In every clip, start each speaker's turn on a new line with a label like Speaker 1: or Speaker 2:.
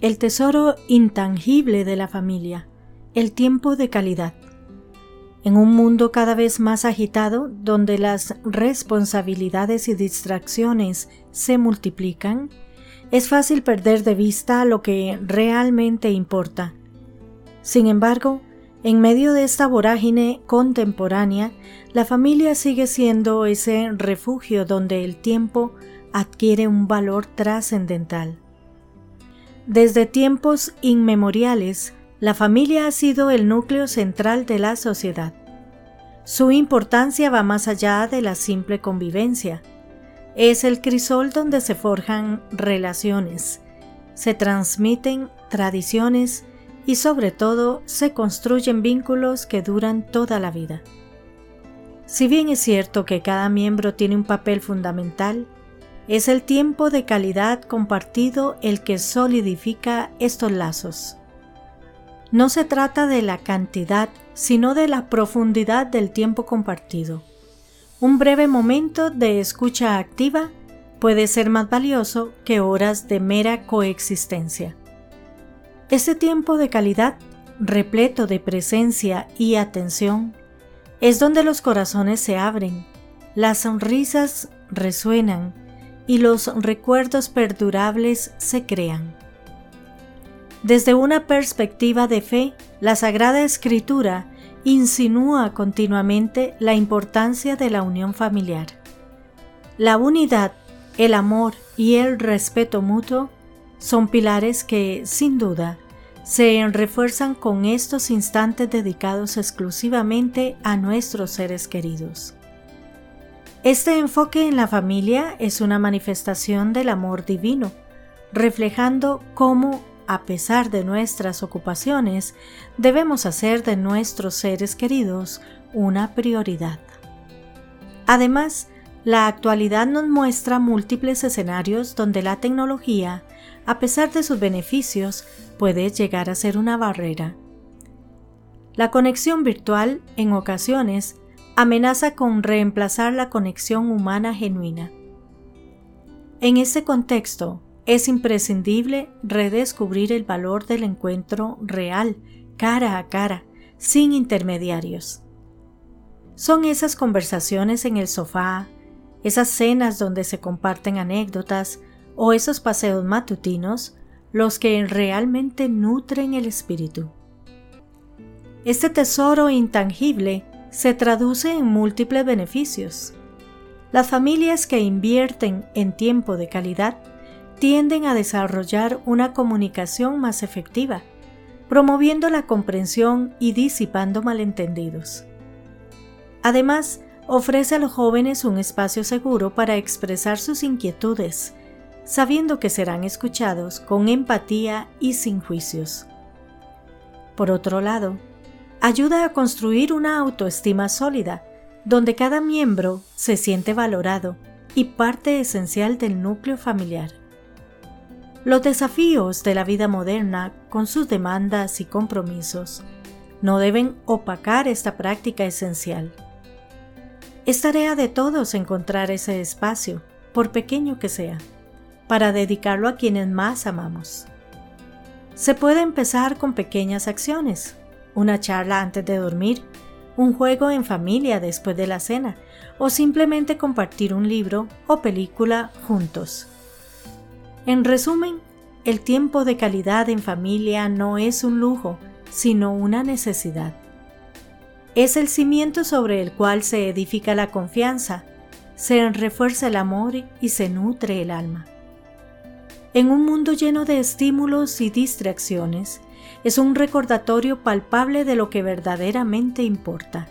Speaker 1: el tesoro intangible de la familia, el tiempo de calidad. En un mundo cada vez más agitado, donde las responsabilidades y distracciones se multiplican, es fácil perder de vista lo que realmente importa. Sin embargo, en medio de esta vorágine contemporánea, la familia sigue siendo ese refugio donde el tiempo adquiere un valor trascendental. Desde tiempos inmemoriales, la familia ha sido el núcleo central de la sociedad. Su importancia va más allá de la simple convivencia. Es el crisol donde se forjan relaciones, se transmiten tradiciones y sobre todo se construyen vínculos que duran toda la vida. Si bien es cierto que cada miembro tiene un papel fundamental, es el tiempo de calidad compartido el que solidifica estos lazos. No se trata de la cantidad, sino de la profundidad del tiempo compartido. Un breve momento de escucha activa puede ser más valioso que horas de mera coexistencia. Este tiempo de calidad, repleto de presencia y atención, es donde los corazones se abren, las sonrisas resuenan y los recuerdos perdurables se crean. Desde una perspectiva de fe, la Sagrada Escritura insinúa continuamente la importancia de la unión familiar. La unidad, el amor y el respeto mutuo son pilares que, sin duda, se refuerzan con estos instantes dedicados exclusivamente a nuestros seres queridos. Este enfoque en la familia es una manifestación del amor divino, reflejando cómo, a pesar de nuestras ocupaciones, debemos hacer de nuestros seres queridos una prioridad. Además, la actualidad nos muestra múltiples escenarios donde la tecnología, a pesar de sus beneficios, puede llegar a ser una barrera. La conexión virtual, en ocasiones, amenaza con reemplazar la conexión humana genuina. En este contexto, es imprescindible redescubrir el valor del encuentro real, cara a cara, sin intermediarios. Son esas conversaciones en el sofá, esas cenas donde se comparten anécdotas o esos paseos matutinos los que realmente nutren el espíritu. Este tesoro intangible se traduce en múltiples beneficios. Las familias que invierten en tiempo de calidad tienden a desarrollar una comunicación más efectiva, promoviendo la comprensión y disipando malentendidos. Además, ofrece a los jóvenes un espacio seguro para expresar sus inquietudes, sabiendo que serán escuchados con empatía y sin juicios. Por otro lado, ayuda a construir una autoestima sólida, donde cada miembro se siente valorado y parte esencial del núcleo familiar. Los desafíos de la vida moderna, con sus demandas y compromisos, no deben opacar esta práctica esencial. Es tarea de todos encontrar ese espacio, por pequeño que sea, para dedicarlo a quienes más amamos. Se puede empezar con pequeñas acciones, una charla antes de dormir, un juego en familia después de la cena o simplemente compartir un libro o película juntos. En resumen, el tiempo de calidad en familia no es un lujo, sino una necesidad es el cimiento sobre el cual se edifica la confianza, se refuerza el amor y se nutre el alma. En un mundo lleno de estímulos y distracciones, es un recordatorio palpable de lo que verdaderamente importa.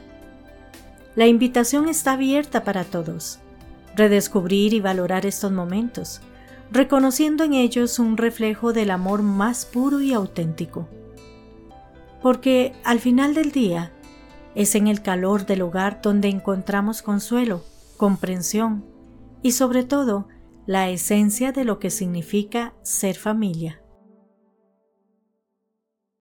Speaker 1: La invitación está abierta para todos. Redescubrir y valorar estos momentos, reconociendo en ellos un reflejo del amor más puro y auténtico. Porque al final del día, es en el calor del hogar donde encontramos consuelo, comprensión y sobre todo la esencia de lo que significa ser familia.